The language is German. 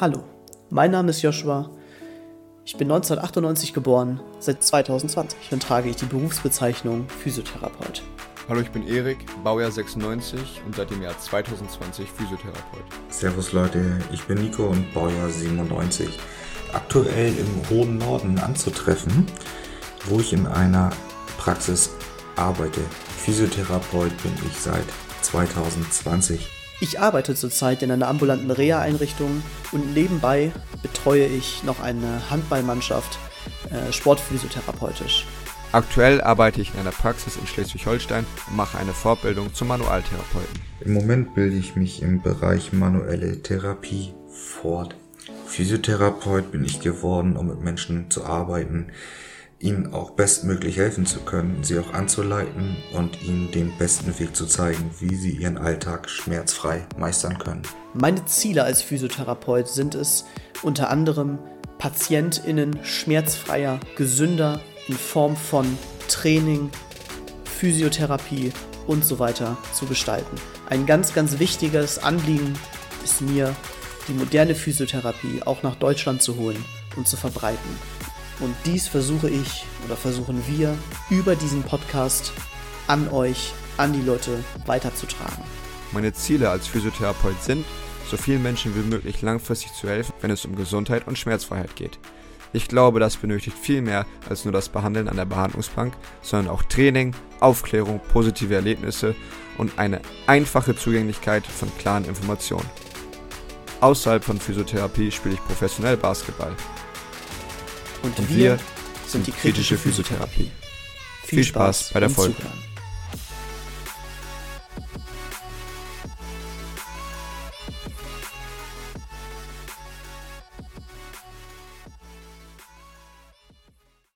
Hallo, mein Name ist Joshua. Ich bin 1998 geboren, seit 2020 und trage ich die Berufsbezeichnung Physiotherapeut. Hallo, ich bin Erik, Baujahr 96 und seit dem Jahr 2020 Physiotherapeut. Servus Leute, ich bin Nico und Baujahr 97. Aktuell im hohen Norden anzutreffen, wo ich in einer Praxis arbeite. Physiotherapeut bin ich seit 2020. Ich arbeite zurzeit in einer ambulanten Reha-Einrichtung und nebenbei betreue ich noch eine Handballmannschaft äh, sportphysiotherapeutisch. Aktuell arbeite ich in einer Praxis in Schleswig-Holstein und mache eine Fortbildung zum Manualtherapeuten. Im Moment bilde ich mich im Bereich manuelle Therapie fort. Physiotherapeut bin ich geworden, um mit Menschen zu arbeiten, ihnen auch bestmöglich helfen zu können, sie auch anzuleiten und ihnen den besten Weg zu zeigen, wie sie ihren Alltag schmerzfrei meistern können. Meine Ziele als Physiotherapeut sind es unter anderem, PatientInnen schmerzfreier, gesünder in Form von Training, Physiotherapie und so weiter zu gestalten. Ein ganz, ganz wichtiges Anliegen ist mir, die moderne Physiotherapie auch nach Deutschland zu holen und zu verbreiten. Und dies versuche ich oder versuchen wir über diesen Podcast an euch, an die Leute weiterzutragen. Meine Ziele als Physiotherapeut sind, so vielen Menschen wie möglich langfristig zu helfen, wenn es um Gesundheit und Schmerzfreiheit geht. Ich glaube, das benötigt viel mehr als nur das Behandeln an der Behandlungsbank, sondern auch Training, Aufklärung, positive Erlebnisse und eine einfache Zugänglichkeit von klaren Informationen. Außerhalb von Physiotherapie spiele ich professionell Basketball. Und, Und wir wir sind die kritische Physiotherapie. Viel Spaß bei der Folge. Zuhören.